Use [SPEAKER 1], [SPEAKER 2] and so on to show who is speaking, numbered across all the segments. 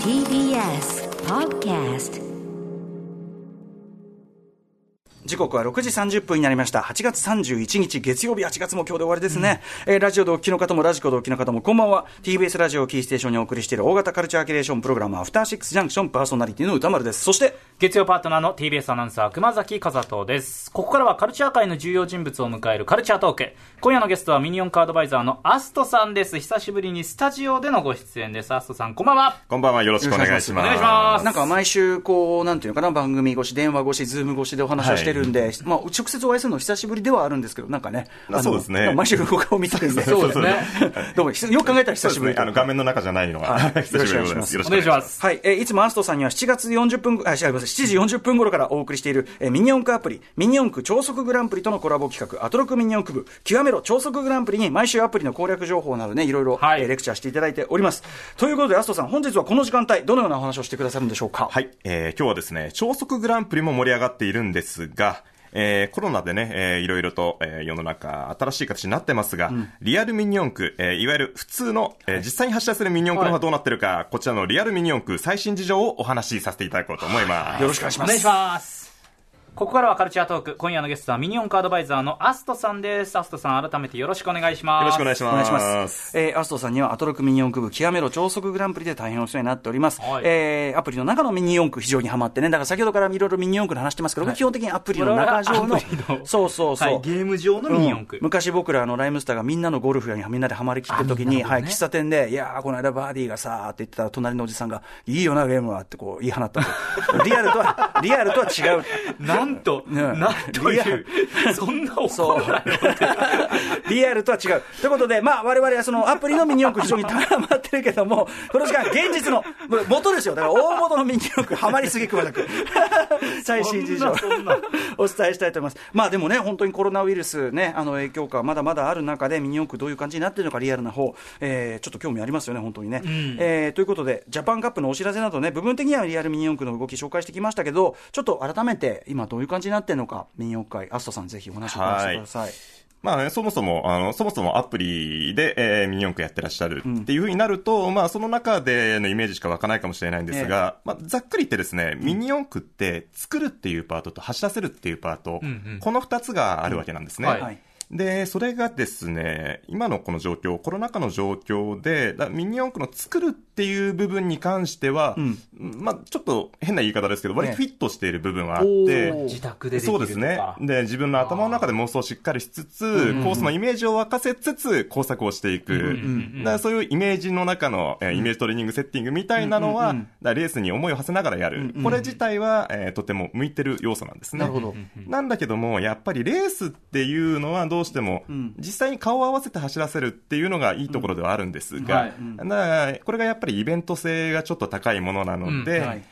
[SPEAKER 1] TBS Podcast
[SPEAKER 2] 時刻は6時30分になりました。8月31日月曜日、8月も今日で終わりですね。えーラジオでお聞きの方もラジコでお聞きの方もこんばんは。TBS ラジオをキーステーションにお送りしている大型カルチャーキュレーションプログラム、アフターシックスジャンクションパーソナリティの歌丸です。そして、
[SPEAKER 3] 月曜パートナーの TBS アナウンサー熊崎和人ですここからはカルチャー界の重要人物を迎えるカルチャートーク今夜のゲストはミニオンカードバイザーのアストさんです久しぶりにスタジオでのご出演ですアストさんこんばんは
[SPEAKER 4] こんばんは、よろしくお願いします。
[SPEAKER 3] お願いします
[SPEAKER 2] なんか毎週、こう、なんていうのかな、番組越し、電話越し、ズーム越しでお話をしてるんで、まあ、直接お会いするの久しぶりではあるんですけど、なんかね、
[SPEAKER 4] あそうですね。
[SPEAKER 2] 毎週お顔見てるんで、
[SPEAKER 3] そうですね。
[SPEAKER 2] どうも、よく考えたら久しぶり
[SPEAKER 4] ね。あの、画面の中じゃないのが、
[SPEAKER 2] はい。
[SPEAKER 4] 久しぶりでございます。よろし
[SPEAKER 3] お
[SPEAKER 4] くお願いします。
[SPEAKER 3] 願いします。
[SPEAKER 2] はい、えーいつもアストさんには7月40分、あ、違います、7時40分頃からお送りしている、えーミニ四駆アプリ、ミニ四駆超速グランプリとのコラボ企画、アトロクミニ四駆部、極めろ超速グランプリに毎週アプリの攻略情報などね、いろいろ、
[SPEAKER 3] はい。
[SPEAKER 2] えーレクチャーしていただいております。ということで、アストさん、本日はこの時間帯、どのようなお話をしてくださるんでしょうか？
[SPEAKER 4] はい、えー今日はですね、超速グランプリも盛り上がっているんですが、えーコロナでね、えーいろいろと、えー世の中、新しい形になってますが、リアルミニ四駆、えーいわゆる普通の、えー実際に発射するミニ四駆の方がどうなってるか、こちらのリアルミニ四駆最新事情をお話しさせていただこうと思います。
[SPEAKER 2] よろしくお願いします。
[SPEAKER 3] お願いしますここからはカルチャートーク今夜のゲストはミニオンカードバイザーのアストさんですアストさん改めてよろしくお願いします
[SPEAKER 4] よろしくお願いし
[SPEAKER 2] お願いし
[SPEAKER 4] ま。
[SPEAKER 2] ますす。えーアストさんにはアトロクミニ四駆部極めろ超速グランプリで大変お世話になっております。
[SPEAKER 3] はい
[SPEAKER 2] えーアプリの中のミニ四駆非常にハマってね、だから先ほどからいろいろミニ四駆の話してますけど、基本的にアプリの中上の、そうそうそう。
[SPEAKER 3] はい、ゲーム上のミニ四駆、
[SPEAKER 2] うん昔僕らあのライムスターがみんなのゴルフにみんなでハマりきってる時に、はい、喫茶店で、いやー、この間バーディーがさーって言ってたら、隣のおじさんが、いいよな、ゲームはってこう言い放ったんですリアルとは、リアルとは違う。
[SPEAKER 3] なんと、
[SPEAKER 2] ね
[SPEAKER 3] なんという
[SPEAKER 2] ル、
[SPEAKER 3] そんな
[SPEAKER 2] そう
[SPEAKER 3] 怒らない
[SPEAKER 2] リアルとは違う。ということで、まあ、我々はそのアプリのミニ四駆非常に高まってるけども、この時間、現実の、元ですよ。だから大元のミニ四駆、ハマりすぎくまなく。最新事情お伝えしたいと思います。まあでもね、本当にコロナウイルスね、あの影響下、まだまだある中で、ミニ四駆どういう感じになってるのか、リアルな方、えー、ちょっと興味ありますよね、本当にね。えーということで、ジャパンカップのお知らせなどね、部分的にはリアルミニ四駆の動き紹介してきましたけど、ちょっと改めて、今どういう感じになってるのか、ミニ四駆会、アストさんぜひお話を伺わせてください。
[SPEAKER 4] まあね、そもそも、あの、そもそもアプリで、えーミニ四駆やってらっしゃるっていうふうになると、まあ、その中でのイメージしか湧かないかもしれないんですが、まあ、ざっくり言ってですね、ミニ四駆って、作るっていうパートと走らせるっていうパート、
[SPEAKER 3] うんうん。
[SPEAKER 4] この二つがあるわけなんですね。
[SPEAKER 3] はい
[SPEAKER 2] はい
[SPEAKER 4] で、それがですね、今のこの状況、コロナ禍の状況で、だミニ四駆の作るっていう部分に関しては、
[SPEAKER 2] ん
[SPEAKER 4] まあ、ちょっと変な言い方ですけど、割とフィットしている部分はあっ
[SPEAKER 2] お
[SPEAKER 4] て、
[SPEAKER 2] ー
[SPEAKER 3] 自宅でできるとか
[SPEAKER 4] そうですね。で、自分の頭の中で妄想をしっかりしつつ、コースのイメージを沸かせつつ、工作をしていく。だからそういうイメージの中の、えーイメージトレーニングセッティングみたいなのは、レースに思いを馳せながらやる。これ自体は、えーとても向いてる要素なんですね。
[SPEAKER 2] なるほど。
[SPEAKER 4] なんだけども、やっぱりレースっていうのはどうしても、実際に顔を合わせて走らせるっていうのがいいところではあるんですが、
[SPEAKER 3] は
[SPEAKER 4] これがやっぱりイベント性がちょっと高いものなので、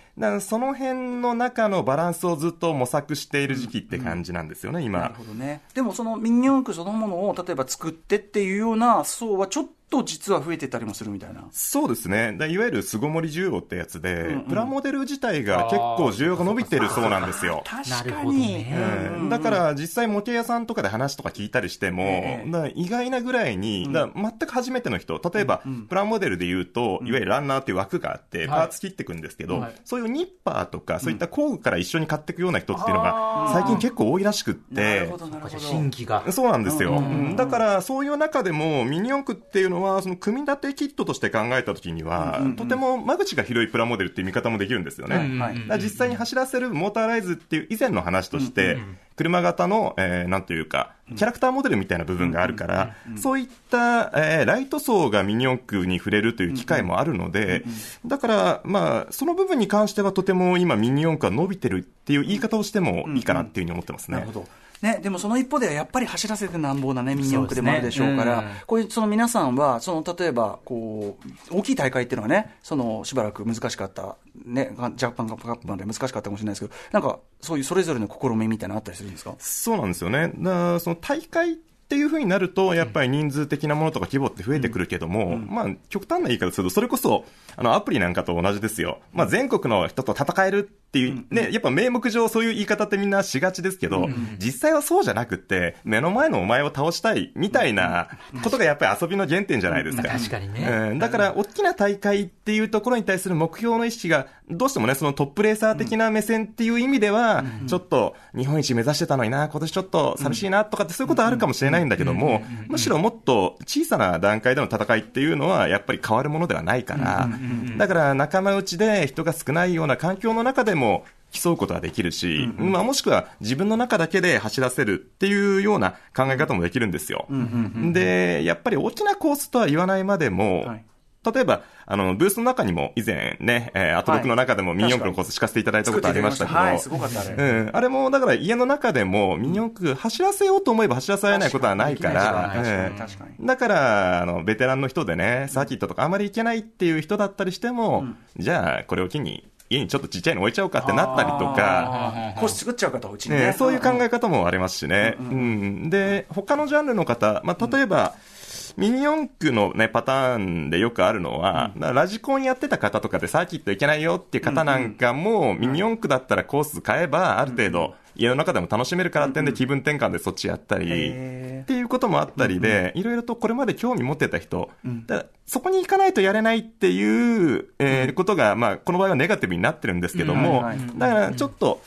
[SPEAKER 4] その辺の中のバランスをずっと模索している時期って感じなんですよね、
[SPEAKER 2] な
[SPEAKER 4] 今
[SPEAKER 2] る。ほどね。でもそのミニ四駆そのものを例えば作ってっていうような層はちょっと実は増えてたりもするみたいな。
[SPEAKER 4] そうですね。だいわゆる巣ごもり需要ってやつで、
[SPEAKER 2] うん
[SPEAKER 4] プラモデル自体が結構需要が伸びてるそうなんですよ。
[SPEAKER 2] 確かに。
[SPEAKER 3] ね。
[SPEAKER 4] うんだから実際模型屋さんとかで話とか聞いたりしても、意外なぐらいに、だ全く初めての人、例えば、プラモデルで言うと、いわゆるランナーっていう枠があって、パーツ切っていくんですけど、
[SPEAKER 3] はい。
[SPEAKER 4] そういうニッパーとか、そういった工具から一緒に買っていくような人っていうの
[SPEAKER 3] あ
[SPEAKER 4] が、
[SPEAKER 3] ー。
[SPEAKER 4] 最近結構多いらしくって。
[SPEAKER 3] 新規が。
[SPEAKER 4] そうなんですよ。うん。だから、そういう中でも、ミニ四駆っていうのは、その組み立てキットとして考えたときには、とても間口が広いプラモデルっていう見方もできるんですよね。
[SPEAKER 3] うん
[SPEAKER 2] はい。
[SPEAKER 4] だから実際に走らせるモーターライズっていう以前の話として、車型の、えーなんというか、キャラクターモデルみたいな部分があるから、そういった、えーライト層がミニ四駆に触れるという機会もあるので、だから、まあ、その部分に関してはとても今ミニ四駆が伸びてるっていう言い方をしてもいいかなっていうふうに思ってますね。
[SPEAKER 2] なるほど。ね、でもその一方ではやっぱり走らせてなんぼなね、ミニ四駆でもあるでしょうから、
[SPEAKER 3] ねうん。
[SPEAKER 2] こういうその皆さんは、その例えば、こう、大きい大会っていうのはね、そのしばらく難しかった、ね、ジャパンカップまで難しかったかもしれないですけど、なんか、そういうそれぞれの試みみたいなのあったりするんですか？
[SPEAKER 4] そうなんですよね。だその大会っっていうふうになると、やっぱり人数的なものとか規模って増えてくるけども、まあ、極端な言い方すると、それこそ、あの、アプリなんかと同じですよ。まあ、全国の人と戦えるっていう、ね、やっぱ名目上そういう言い方ってみんなしがちですけど、実際はそうじゃなくって、目の前のお前を倒したいみたいなことがやっぱり遊びの原点じゃないですか。
[SPEAKER 3] 確かにね。
[SPEAKER 4] うん、だから、大きな大会っていうところに対する目標の意識が、どうしてもね、そのトップレーサー的な目線っていう意味では、ちょっと日本一目指してたのにな、今年ちょっと寂しいなとかってそういうことはあるかもしれないんだけども、むしろもっと小さな段階での戦いっていうのは、やっぱり変わるものではないから、だから仲間内で人が少ないような環境の中でも、競うことができるし、まあ、もしくは自分の中だけで走らせるっていうような考え方もできるんですよ。で、やっぱり大きなコースとは言わないまでも、
[SPEAKER 2] はい
[SPEAKER 4] 例えば、あの、ブースの中にも以前ね、えーアトロクの中でもミニ四駆のコース敷かせていただいたことありましたけど、
[SPEAKER 2] はい、すごかったあれ。
[SPEAKER 4] うん、あれも、だから家の中でもミニ四駆走らせようと思えば走らせられないことはないから、
[SPEAKER 2] 確かに
[SPEAKER 4] ええ
[SPEAKER 2] 確かに
[SPEAKER 4] だから、あの、ベテランの人でね、サーキットとかあまり行けないっていう人だったりしても、じゃあ、これを機に、家にちょっとちっちゃいの置いちゃおうかってなったりとか、
[SPEAKER 2] コース作っちゃうかと、うちに
[SPEAKER 4] ね、
[SPEAKER 2] ね。
[SPEAKER 4] そういう考え方もありますしね。うんで、他のジャンルの方、まあ、例えば、ミニ四駆のね、パターンでよくあるのは、だからラジコンやってた方とかでサーキット行けないよっていう方なんかも、ミニ四駆だったらコース変えば、ある程度、家の中でも楽しめるからってんで気分転換でそっちやったり、っていうこともあったりで、いろいろとこれまで興味持ってた人、だそこに行かないとやれないっていう、えーことが、まあ、この場合はネガティブになってるんですけども、だからちょっと、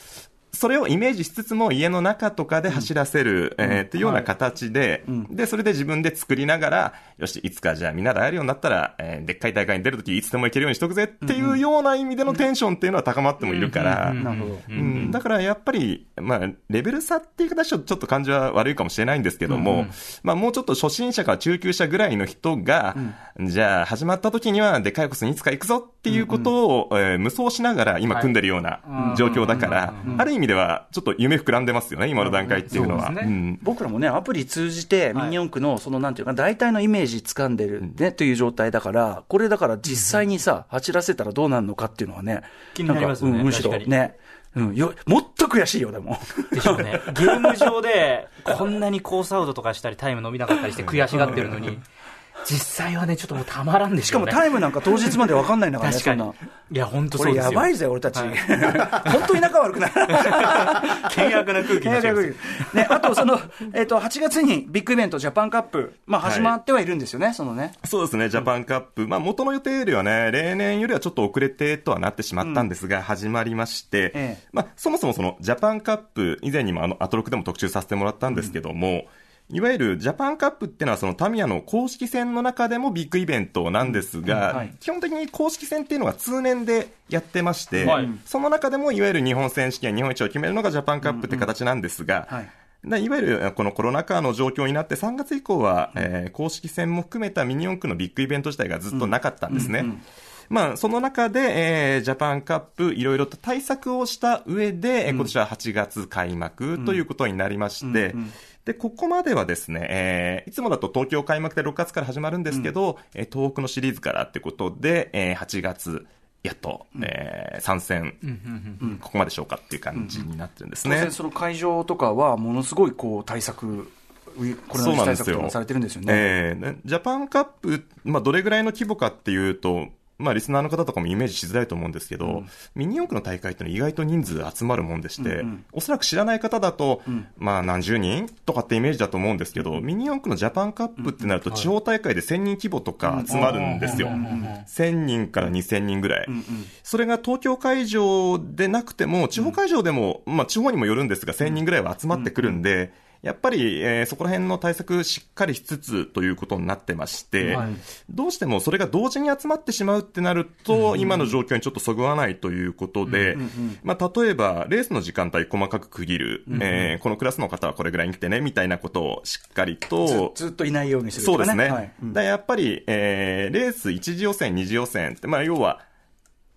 [SPEAKER 4] それをイメージしつつも家の中とかで走らせる、えーっていうような形で、で、それで自分で作りながら、よし、いつかじゃあみんなで会えるようになったら、えーでっかい大会に出るときいつでも行けるようにしとくぜっていうような意味でのテンションっていうのは高まってもいるから、だからやっぱり、まあ、レベル差っていう形はちょっと感じは悪いかもしれないんですけども、まあ、もうちょっと初心者から中級者ぐらいの人が、じゃあ始まった時にはでかいコースにいつか行くぞっていうことを、えー無双しながら今組んでるような状況だから、ある意味ではちょっと夢膨らんでますよね、今の段階っていうのは。
[SPEAKER 2] 僕らもね、アプリ通じて、ミニ四駆の、その、なんていうか、大体のイメージ掴んでるね、という状態だから、これだから実際にさ、走らせたらどうなるのかっていうのはね、
[SPEAKER 3] 気になりますよね
[SPEAKER 2] むしろ
[SPEAKER 3] 確かに。
[SPEAKER 2] ね、うん、よ、もっと悔しいよ、でも。
[SPEAKER 3] でしょうね。ゲーム上で、こんなにコースアウトとかしたり、タイム伸びなかったりして悔しがってるのに、実際はね、ちょっともうたまらんで
[SPEAKER 2] しかも。タイムなんか当日まで分かんないんだからね、
[SPEAKER 3] 確かに。いや、本当
[SPEAKER 2] こ
[SPEAKER 3] そうですよ。
[SPEAKER 2] れやばいぜ、俺たち。
[SPEAKER 3] はい
[SPEAKER 2] 本当に仲悪くな い。
[SPEAKER 3] 険悪な空気
[SPEAKER 2] ね、あと、その、えっと、8月にビッグイベント、ジャパンカップ、まあ、始まってはいるんですよね、そのね。
[SPEAKER 4] そうですね、ジャパンカップ。まあ、元の予定よりはね、例年よりはちょっと遅れてとはなってしまったんですが、始まりまして、
[SPEAKER 2] ええ
[SPEAKER 4] まあ、そもそもそのジャパンカップ、以前にもあの、アトロクでも特集させてもらったんですけども、いわゆるジャパンカップっていうのはそのタミヤの公式戦の中でもビッグイベントなんですが、
[SPEAKER 2] うんはい
[SPEAKER 4] 基本的に公式戦っていうのは通年でやってまして、
[SPEAKER 3] はい
[SPEAKER 4] その中でもいわゆる日本選手権、日本一を決めるのがジャパンカップって形なんですが、
[SPEAKER 2] はい。
[SPEAKER 4] だいわゆるこのコロナ禍の状況になって3月以降は、えー公式戦も含めたミニ四駆のビッグイベント自体がずっとなかったんですね。まあ、その中で、えージャパンカップ、いろいろと対策をした上で、えー今年は8月開幕ということになりまして、で、ここまではですね、えーいつもだと東京開幕で6月から始まるんですけど、えー東北のシリーズからってことで、えー8月、やっと、えー参戦、ここまでしょうかっていう感じになってるんですね。
[SPEAKER 2] 当然、その会場とかは、ものすごい、こう、対策、ウィコロナウイルス対策とかされてるんですよね。
[SPEAKER 4] ええねジャパンカップ、まあ、どれぐらいの規模かっていうと、まあ、リスナーの方とかもイメージしづらいと思うんですけど、ミニ四駆の大会ってのは意外と人数集まるもんでして、おそらく知らない方だと、まあ、何十人とかってイメージだと思うんですけど、ミニ四駆のジャパンカップってなると、地方大会で1000人規模とか集まるんですよ。1000人から2000人ぐらい。それが東京会場でなくても、地方会場でも、まあ、地方にもよるんですが、1000人ぐらいは集まってくるんで、やっぱり、えーそこら辺の対策しっかりしつつということになってまして、
[SPEAKER 3] はい。
[SPEAKER 4] どうしてもそれが同時に集まってしまうってなると、今の状況にちょっとそぐわないということで、まあ、例えば、レースの時間帯細かく区切る、えーこのクラスの方はこれぐらいに来てね、みたいなことをしっかりと、
[SPEAKER 2] ずずっといないようにするとか
[SPEAKER 4] そうですね。
[SPEAKER 2] はい。うん。
[SPEAKER 4] だやっぱり、えーレース1次予選、2次予選って、まあ、要は、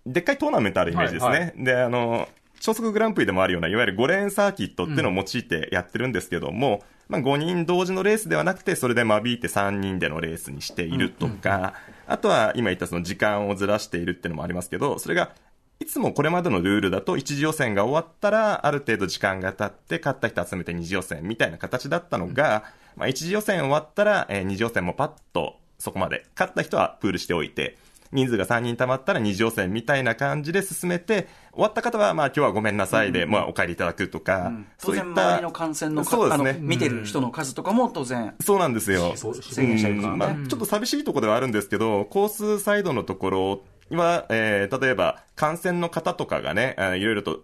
[SPEAKER 4] でっかいトーナメントあるイメージですね。
[SPEAKER 3] はいは
[SPEAKER 4] で、あの、超速グランプリでもあるような、いわゆる5レーンサーキットっていうのを用いてやってるんですけども、まあ、5人同時のレースではなくて、それで間引いて3人でのレースにしているとか、あとは今言ったその時間をずらしているっていうのもありますけど、それが、いつもこれまでのルールだと、一次予選が終わったら、ある程度時間が経って、勝った人集めて二次予選みたいな形だったのが、まあ、一次予選終わったら、えー二次予選もパッとそこまで、勝った人はプールしておいて、人数が3人溜まったら二次予選みたいな感じで進めて、終わった方は、まあ今日はごめんなさいで、まあお帰りいただくとか、
[SPEAKER 2] 当然周りの感染のか
[SPEAKER 4] そうですね。
[SPEAKER 2] あの見てる人の数とかも当然
[SPEAKER 4] そうなんですよ。
[SPEAKER 2] 制限されるからね。
[SPEAKER 4] うん。まあ、ちょっと寂しいところではあるんですけど、コースサイドのところは、えー例えば感染の方とかがね、あいろいろと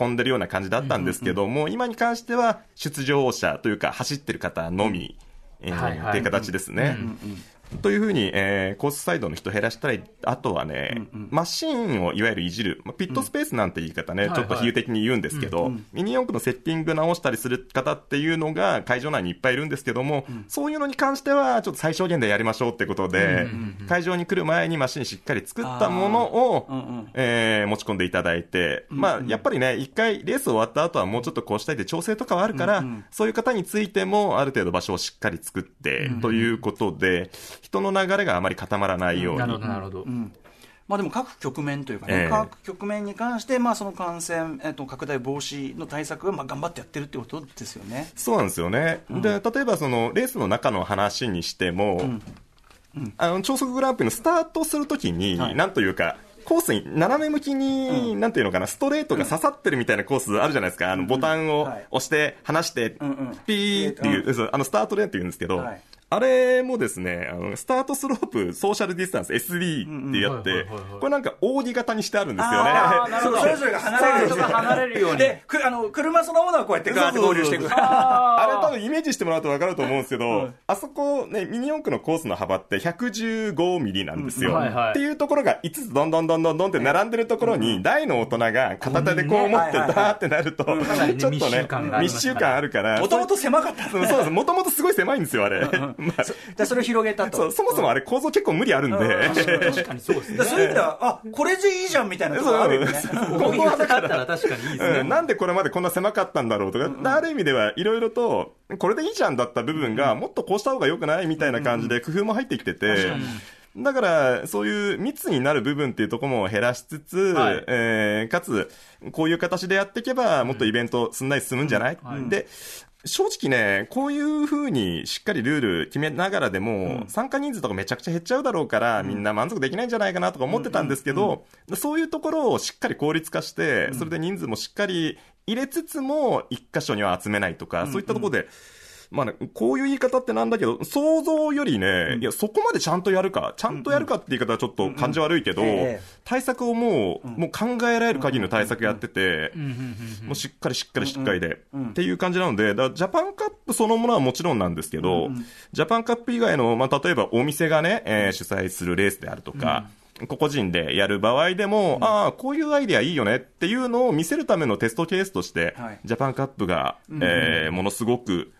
[SPEAKER 4] 囲んでるような感じだったんですけども、今に関しては出場者というか走ってる方のみ、えー
[SPEAKER 3] はいはい。
[SPEAKER 4] っていう形ですね。というふうに、えーコースサイドの人減らしたり、あとはね、マシーンをいわゆるいじる、まあピットスペースなんて言い方ね、
[SPEAKER 3] ん。
[SPEAKER 4] ちょっと比喩的に言うんですけど、ミニ四駆のセッティング直したりする方っていうのが会場内にいっぱいいるんですけども、そういうのに関しては、ちょっと最小限でやりましょうってことで、会場に来る前にマシンしっかり作ったものを、
[SPEAKER 2] うんうん
[SPEAKER 4] えー持ち込んでいただいて、まあ、やっぱりね、一回レース終わった後はもうちょっとこうしたいで調整とかはあるから、そういう方についてもある程度場所をしっかり作って、ということで、人の流れがあまり固まらないように。
[SPEAKER 3] なるほ。ど、なるほど。
[SPEAKER 2] まあ、でも各局面というかね、
[SPEAKER 4] ええ。
[SPEAKER 2] 各局面に関して、まあ、その感染、えっと、拡大防止の対策はまあ頑張ってやってるってことですよね。
[SPEAKER 4] そうなんですよね。で、例えばそのレースの中の話にしても、あの、超速グランプリのスタートするときに、
[SPEAKER 2] はい。
[SPEAKER 4] なんというか、コースに斜め向きに、なんていうのかな、ストレートが刺さってるみたいなコースあるじゃないですか。あの、ボタンを
[SPEAKER 2] はい。
[SPEAKER 4] 押して、離して、
[SPEAKER 2] んうん。
[SPEAKER 4] ピーっていうあの、スタートレーンって言うんですけど、
[SPEAKER 2] はい
[SPEAKER 4] あれもですね、あの、スタートスロープ、ソーシャルディスタンス、SB ってやってこれなんか扇形にしてあるんですよね。
[SPEAKER 3] あーなるほど
[SPEAKER 2] それぞれが離れる
[SPEAKER 3] ように。
[SPEAKER 2] で、くあの車そのものはこうやってガーッと合流していく。
[SPEAKER 4] あれ多分イメージしてもらうと分かると思うんですけど、あそこね、ミニ四駆のコースの幅って115ミリなんですよ。っていうところが5つどんどんどんどんどんって並んでるところに、大の大人が片手でこう持ってダーってなると、ちょっとね
[SPEAKER 3] 密集感があ
[SPEAKER 4] るから。
[SPEAKER 2] もともと狭かった。
[SPEAKER 4] そうそうです。もともとすごい狭いんですよ、あれ。まあ。
[SPEAKER 2] じゃあそれを広げたと。
[SPEAKER 4] そうそもそもあれ構造結構無理あるんで。
[SPEAKER 3] 確かにそうですね。
[SPEAKER 2] そういう意味では、あこれでいいじゃんみたいなところあるよね。
[SPEAKER 3] こういう方だったら確かにいいですね。
[SPEAKER 4] うん、なんでこれまでこんな狭かったんだろうとか、ある意味ではいろいろと、これでいいじゃんだった部分が、もっとこうした方が良くないみたいな感じで工夫も入ってきてて、だから、そういう密になる部分っていうところも減らしつつ、
[SPEAKER 3] はい。
[SPEAKER 4] えーかつ、こういう形でやっていけば、もっとイベントすんなり進むんじゃない、で、正直ね、こういう風にしっかりルール決めながらでも、参加人数とかめちゃくちゃ減っちゃうだろうから、みんな満足できないんじゃないかなとか思ってたんですけど、そういうところをしっかり効率化して、それで人数もしっかり入れつつも、一箇所には集めないとか、そういったところで、まあね、こういう言い方ってなんだけど、想像よりね、いや、そこまでちゃんとやるか、ちゃんとやるかって言い方はちょっと感じ悪いけど対策をもう、もう考えられる限りの対策やってて、もうしっかりしっかりしっかりで、っていう感じなので、だジャパンカップそのものはもちろんなんですけど、ジャパンカップ以外の、まあ、例えばお店がね、えー主催するレースであるとか、個々人でやる場合でも、ああ、こういうアイデアいいよねっていうのを見せるためのテストケースとして、
[SPEAKER 2] はい。
[SPEAKER 4] ジャパンカップが、えーものすごく、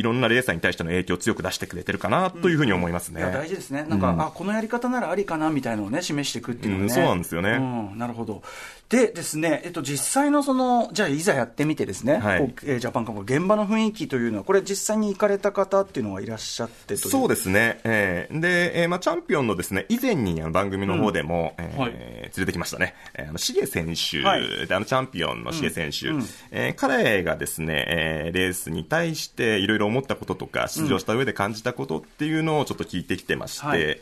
[SPEAKER 4] いろんなレーサーに対しての影響を強く出してくれてるかなというふうに思いますね。
[SPEAKER 2] いや大事ですね、なんか、あこのやり方ならありかなみたいなのをね、示していくっていうのはね、
[SPEAKER 4] うんそうなんですよね。
[SPEAKER 2] うんなるほど、でですね、えっと、実際のその、じゃあ、いざやってみてですね、
[SPEAKER 4] はい。
[SPEAKER 2] えージャパンカップ、現場の雰囲気というのは、これ、実際に行かれた方っていうのはいらっしゃって
[SPEAKER 4] そうですね。えーで、えーまあ、チャンピオンのですね、以前にあの番組の方でも、えー
[SPEAKER 3] はい。
[SPEAKER 4] 連れてきましたね。えーあの、シゲ選手、
[SPEAKER 2] はい。
[SPEAKER 4] で、あの、チャンピオンのシゲ選手、えー彼がですね、えーレースに対していろいろ思ったこととか、出場した上で感じたことっていうのをちょっと聞いてきてまして、
[SPEAKER 2] はい。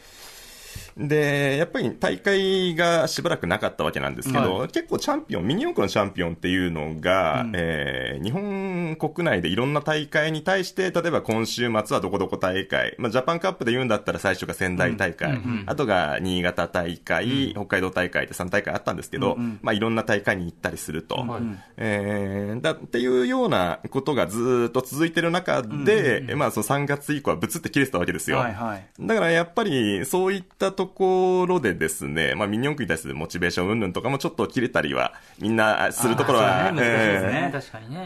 [SPEAKER 4] で、やっぱり大会がしばらくなかったわけなんですけど、
[SPEAKER 3] は
[SPEAKER 4] 結構チャンピオン、ミニ四駆のチャンピオンっていうのが、えー日本国内でいろんな大会に対して、例えば今週末はどこどこ大会、まあ、ジャパンカップで言うんだったら最初が仙台大会、あとが新潟大会、北海道大会って3大会あったんですけど、まあ、いろんな大会に行ったりすると、
[SPEAKER 3] はい。
[SPEAKER 4] えーだっていうようなことがずーっと続いてる中で、まあ、その3月以降はぶつって切れてたわけですよ。
[SPEAKER 2] はいはい。
[SPEAKER 4] だからやっぱり、そういったところでですね、まあ、ミニ四駆に対するモチベーション云々とかもちょっと切れたりは、みんなするところは、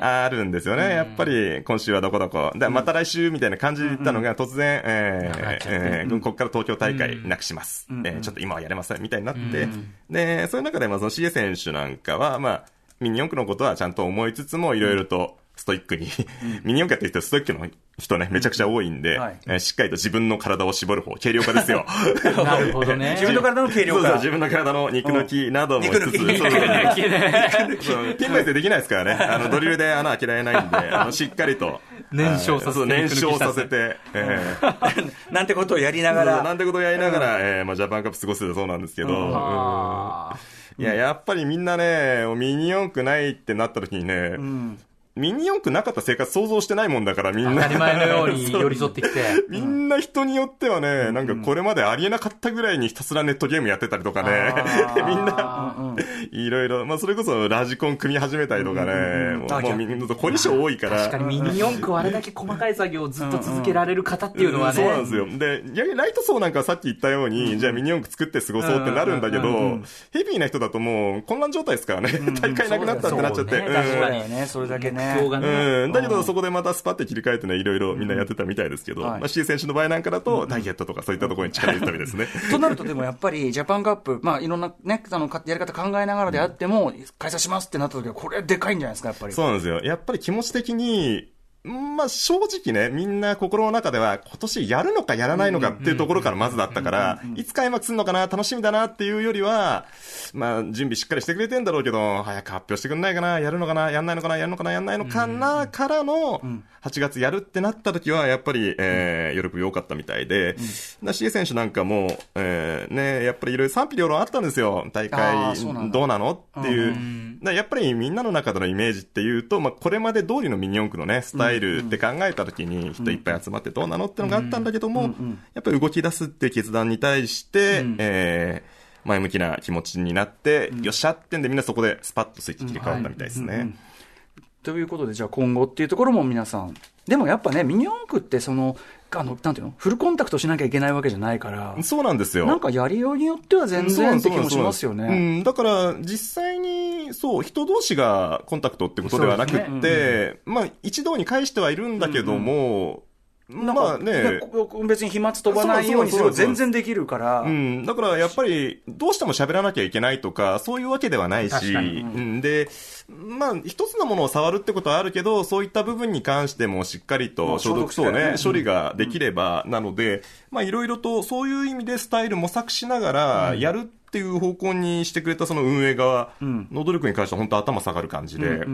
[SPEAKER 3] あ
[SPEAKER 4] るんですよね。やっぱり、今週はどこどこ。で、また来週みたいな感じで言ったのが、突然、ええーここから東京大会なくします。えーちょっと今はやれません、みたいになって、で、そういう中で、まあ、その選手なんかは、まあ、ミニ四駆のことはちゃんと思いつつも、いろいろと、ストイックに、ミニ四駆やってる人、ストイックの人ね、めちゃくちゃ多いんで、
[SPEAKER 2] はい。
[SPEAKER 4] えーしっかりと自分の体を絞る方、軽量化ですよ。
[SPEAKER 3] なるほどね。
[SPEAKER 2] 自分の体の軽量化。
[SPEAKER 4] そうそう、自分の体の肉抜きなどもしつつ、
[SPEAKER 2] 肉抜き。
[SPEAKER 4] そうそう
[SPEAKER 3] ね
[SPEAKER 4] そう。ピンベースでできないですからね。あの、ドリルで穴開けられないんで、あの、しっかりと、
[SPEAKER 3] 燃焼させて
[SPEAKER 4] そう燃焼させ
[SPEAKER 3] て。
[SPEAKER 4] て、えー。
[SPEAKER 2] なんてことをやりながら。
[SPEAKER 4] なんてことをやりながら、えーまあ、ジャパンカップ過ごしてたそうなんですけど、いや、やっぱりみんなね、ミニ四駆ないってなった時にね、
[SPEAKER 2] うん
[SPEAKER 4] ミニ四駆なかった生活想像してないもんだから、みんな。
[SPEAKER 3] ー当たり前のように 寄り添ってきて。
[SPEAKER 4] みんな人によってはね、なんかこれまでありえなかったぐらいにひたすらネットゲームやってたりとかね、みんな、
[SPEAKER 2] うんうん
[SPEAKER 4] いろいろ、まあそれこそラジコン組み始めたりとかね、もう
[SPEAKER 2] あ
[SPEAKER 4] もうみんな凝り性多いから。
[SPEAKER 3] 確かにミニ四駆をあれだけ細かい作業をずっと続けられる方っていうのはね。
[SPEAKER 4] そうなんですよ。で、逆にライト層なんかはさっき言ったように、じゃあミニ四駆作って過ごそうってなるんだけど、ヘビーな人だともう混乱状態ですからね。大会なくなったってなっちゃって。
[SPEAKER 3] ね確かに
[SPEAKER 2] ね、それだけね。
[SPEAKER 3] 目標がね。
[SPEAKER 4] うん、だけど、そこでまたスパって切り替えてね、いろいろみんなやってたみたいですけど、
[SPEAKER 2] はい
[SPEAKER 4] まあ、シエ選手の場合なんかだと、ダイエットとかそういったところに力入れたみたいですね。
[SPEAKER 2] となると、でもやっぱり ジャパンカップ、まあ、いろんなね、あのかやり方考えながらであっても、開催しますってなった時は、これ、でかいんじゃないですか、やっぱり。
[SPEAKER 4] そうなんですよ。やっぱり気持ち的に、まあ正直ね、みんな心の中では今年やるのかやらないのかっていうところからまずだったから、いつ開幕するのかな、楽しみだなっていうよりは、まあ準備しっかりしてくれてんだろうけど、早く発表してくんないかな、やるのかな、やんないのかな、やるのかな、やんないのかな、からの、8月やるってなった時は、やっぱり、えー、喜び多かったみたいで、だし、選手なんかも、えー、ね、やっぱりいろいろ賛否両論あったんですよ。大
[SPEAKER 2] あ
[SPEAKER 4] 会どうなの？っていう。やっぱりみんなの中でのイメージっていうと、まあ、これまで通りのミニ四駆のね、スタイルって考えたときに、人いっぱい集まってどうなのってのがあったんだけども、やっぱり動き出すっていう決断に対して、えー前向きな気持ちになって、よっしゃってんでみんなそこでスパッとスイッチ切り替わったみたいですね。
[SPEAKER 2] ということで、じゃあ今後っていうところも皆さん、でもやっぱね、ミニ四駆って、その、あの、なんていうの、フルコンタクトしなきゃいけないわけじゃないから、
[SPEAKER 4] そうなんですよ。
[SPEAKER 2] なんかやりようによっては全然って気もしますよ
[SPEAKER 4] う
[SPEAKER 2] ね。
[SPEAKER 4] ん、だから、実際に、そう、人同士がコンタクトってことではなく
[SPEAKER 3] そう
[SPEAKER 4] っ
[SPEAKER 3] で
[SPEAKER 4] て、まあ、一堂に返してはいるんだけども、
[SPEAKER 2] なんか
[SPEAKER 4] まあね、
[SPEAKER 2] 別に飛沫飛ばないようにすれば全然できるから、
[SPEAKER 4] うん、だからやっぱり、どうしても喋らなきゃいけないとか、そういうわけではないし、うん、で、まあ、一つのものを触るってことはあるけど、そういった部分に関してもしっかり
[SPEAKER 2] ま
[SPEAKER 4] と
[SPEAKER 2] あ
[SPEAKER 4] 消毒等ね。処理ができれば、なので、まあ、いろいろとそういう意味でスタイル模索しながら、やるっていう方向にしてくれたその運営側の努力に関しては本当頭下がる感じで、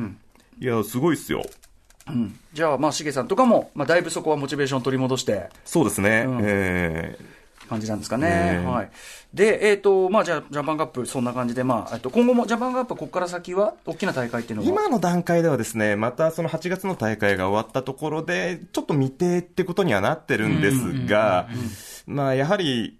[SPEAKER 4] いや、すごいっすよ。
[SPEAKER 2] うんじゃあ、まあ、しげさんとかも、まあ、だいぶそこはモチベーション取り戻して、
[SPEAKER 4] そうですね。
[SPEAKER 2] ん
[SPEAKER 4] え
[SPEAKER 2] 感じなんですかね。はい。で、えっ、と、まあ、じゃあ、ジャパンカップ、そんな感じで、まあ、えっと、今後もジャパンカップ、ここから先は、大きな大会っていうのは？
[SPEAKER 4] 今の段階ではですね、またその8月の大会が終わったところで、ちょっと未定ってことにはなってるんですが、まあやはり、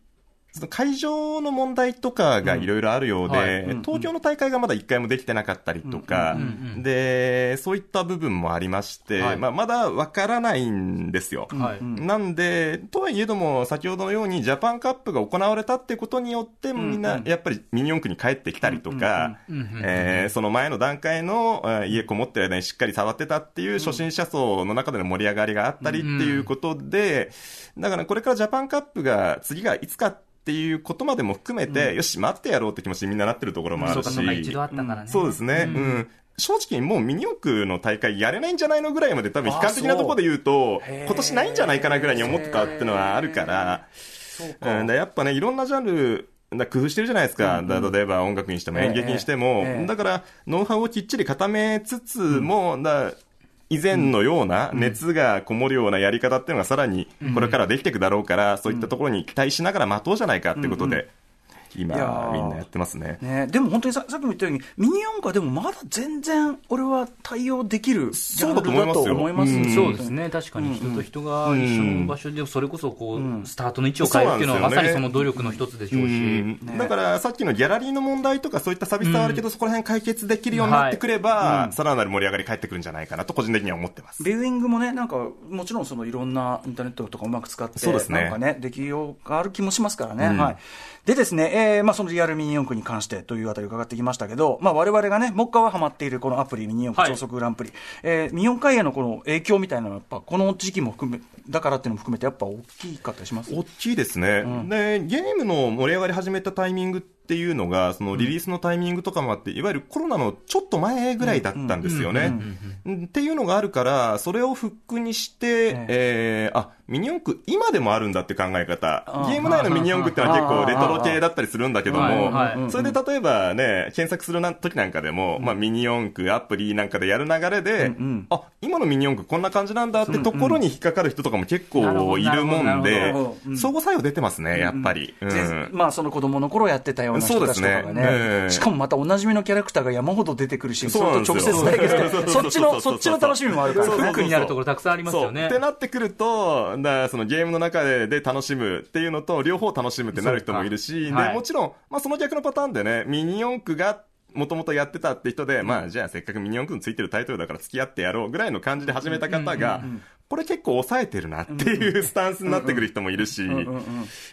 [SPEAKER 4] 会場の問題とかがいろいろあるようで、
[SPEAKER 3] うんはい。
[SPEAKER 2] うん
[SPEAKER 4] 東京の大会がまだ一回もできてなかったりとか、で、そういった部分もありまして、
[SPEAKER 3] はい。
[SPEAKER 4] まあまだわからないんですよ。
[SPEAKER 3] はい。
[SPEAKER 4] なんで、とはいえども、先ほどのようにジャパンカップが行われたってことによって、みんなやっぱりミニ四駆に帰ってきたりとか、えーその前の段階のえー家こもってる間にしっかり触ってたっていう初心者層の中での盛り上がりがあったりっていうことで、だからこれからジャパンカップが次がいつかっていうことまでも含めて、よし、待ってやろうって気持ちにみんななってるところもあるし。
[SPEAKER 3] そう一度あったからね。
[SPEAKER 4] そうですね。うん。正直もうミニ四駆の大会やれないんじゃないのぐらいまで多分悲観的なところで言うと、今年ないんじゃないかなぐらいに思ってたっていうのはあるから、
[SPEAKER 2] そう
[SPEAKER 4] ん、だやっぱね、いろんなジャンル、だ工夫してるじゃないですか。だ例えば音楽にしても演劇にしても、
[SPEAKER 2] ええ。ええ
[SPEAKER 4] だから、ノウハウをきっちり固めつつも、だ以前のような熱がこもるようなやり方っていうのがさらにこれからできていくだろうから、そういったところに期待しながら待とうじゃないかってことで、今みんなやってますね。
[SPEAKER 2] ね、でも本当にささっきも言ったように、ミニ四駆はでもまだ全然、俺は対応できるジャンルだと思います
[SPEAKER 4] そうだと思いますよ
[SPEAKER 3] そうですね、確かに人と人が一緒の場所で、それこそこう、スタートの位置を変えるっていうのは、まさにその努力の一つでしょうし、
[SPEAKER 4] うん。だからさっきのギャラリーの問題とかそういったサービスはあるけど、そこら辺解決できるようになってくれば、さらなる盛り上がり返ってくるんじゃないかなと個人的には思ってます。
[SPEAKER 2] ビューイングもね、なんか、もちろんそのいろんなインターネットとかうまく使って、
[SPEAKER 4] そうですね。
[SPEAKER 2] なんかね、できようがある気もしますからね。
[SPEAKER 4] うん。
[SPEAKER 2] はい。でですね、えー、まあそのリアルミニ四駆に関してというあたり伺ってきましたけど、まあ我々がね、もっかはハマっているこのアプリミニ四駆
[SPEAKER 3] はい。
[SPEAKER 2] 超速グランプリ、えー、ミニ四駆へのこの影響みたいなのはやっぱこの時期も含め、だからっていうのも含めてやっぱ大きかったりします？
[SPEAKER 4] 大きいですね、で、ゲームの盛り上がり始めたタイミングっていうのが、そのリリースのタイミングとかもあって、いわゆるコロナのちょっと前ぐらいだったんですよね。っていうのがあるから、それをフックにして、えーあミニ四駆今でもあるんだって考え方。ゲーム内のミニ四駆ってのは結構レトロ系だったりするんだけどもそれで例えばね、検索するな時なんかでも、まあミニ四駆アプリなんかでやる流れで、あ、今のミニ四駆こんな感じなんだってところに引っかかる人とかも結構いるもんで相互作用出てますね、やっぱり。
[SPEAKER 2] まあその子供の頃やってたような人たちとかが
[SPEAKER 4] そう
[SPEAKER 2] ねしかもまたおなじみのキャラクターが山ほど出てくるし
[SPEAKER 4] そう
[SPEAKER 2] と直接対決で。そっちの
[SPEAKER 4] そ
[SPEAKER 2] っちの楽しみもあるからね
[SPEAKER 3] フックになるところたくさんありますよね。
[SPEAKER 4] ってなってくると、だそのゲームの中でで楽しむっていうのと、両方楽しむってなる人もいるし、で、もちろん、まあその逆のパターンでね、ミニ四駆が、もともとやってたって人で、まあじゃあせっかくミニ四駆についてるタイトルだから付き合ってやろうぐらいの感じで始めた方が、これ結構抑えてるなっていうスタンスになってくる人もいるし、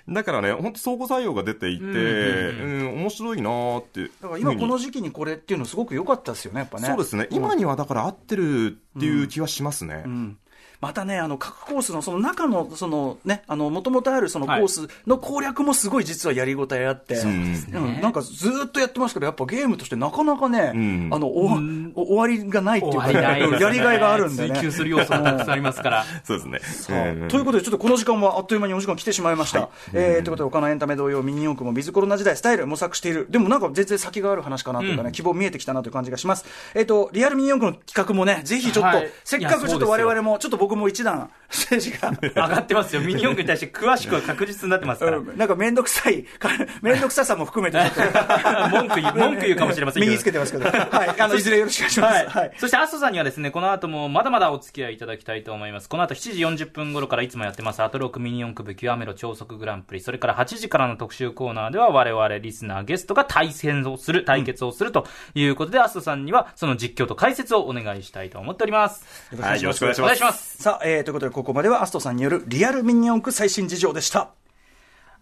[SPEAKER 4] だからね、本当相互作用が出ていて、うん、面白いなーって。
[SPEAKER 2] だから今この
[SPEAKER 4] 時
[SPEAKER 2] 時期にこれっていうのすごく良かったですよねやっぱね。
[SPEAKER 4] そうですね、今にはだから合ってるっていう気はしますね。
[SPEAKER 2] うんまたね、あの各コースのその中の、そのね、あの、もともとあるそのコースの攻略もすごい実はやりごたえあって、
[SPEAKER 4] そうです
[SPEAKER 3] ね
[SPEAKER 2] うんなんかずーっとやってますけど、やっぱゲームとしてなかなかね、
[SPEAKER 4] ん
[SPEAKER 2] あの、終わりがないっていうか、
[SPEAKER 3] ね
[SPEAKER 2] やりがいがあるんでね。
[SPEAKER 3] 追求する要素もたくさんありますから。
[SPEAKER 4] そうですね。うん
[SPEAKER 2] ということで、ちょっとこの時間はあっという間にお時間来てしまいました。えーということで、他のエンタメ同様、ミニ四駆もビズコロナ時代、スタイル模索している。でもなんか全然先がある話かなというかね、希望見えてきたなという感じがします。えっ、と、リアルミニ四駆の企画もね、ぜひちょっと、
[SPEAKER 3] はい
[SPEAKER 2] せっかくちょっと我々も、ちょっと僕も一段、ステージが。
[SPEAKER 3] 上がってますよ。ミニ四駆に対して詳しくは確実になってますから。
[SPEAKER 2] うんなんか面倒くさい、か 面倒くささも含めて、
[SPEAKER 3] 文句言う、文句言うかもしれませんけど。
[SPEAKER 2] 身につけてますけど、はい、あの、いずれよろしくお願いしま
[SPEAKER 3] は
[SPEAKER 2] す。はい
[SPEAKER 3] い。。そして、アストさんにはですね、この後もまだまだお付き合いいただきたいと思います。この後7時40分頃からいつもやってます、アトロックミニ四駆部極めろ超速グランプリ。それから8時からの特集コーナーでは、我々リスナーゲストが対戦をする、対決をするということで、アストさんにはその実況と解説をお願いしたいと思っております。
[SPEAKER 4] はい、よろしくお願いします
[SPEAKER 3] お願いし。ます。
[SPEAKER 2] さあ、えー、ということで、ここまではアストさんによるリアルミニ四駆最新事情でした。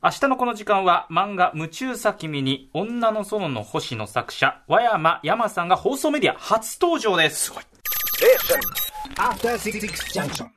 [SPEAKER 3] 明日のこの時間は漫画夢中さ君に女の園の星の作者、和山山さんが放送メディア初登場です。
[SPEAKER 5] After Six Junction.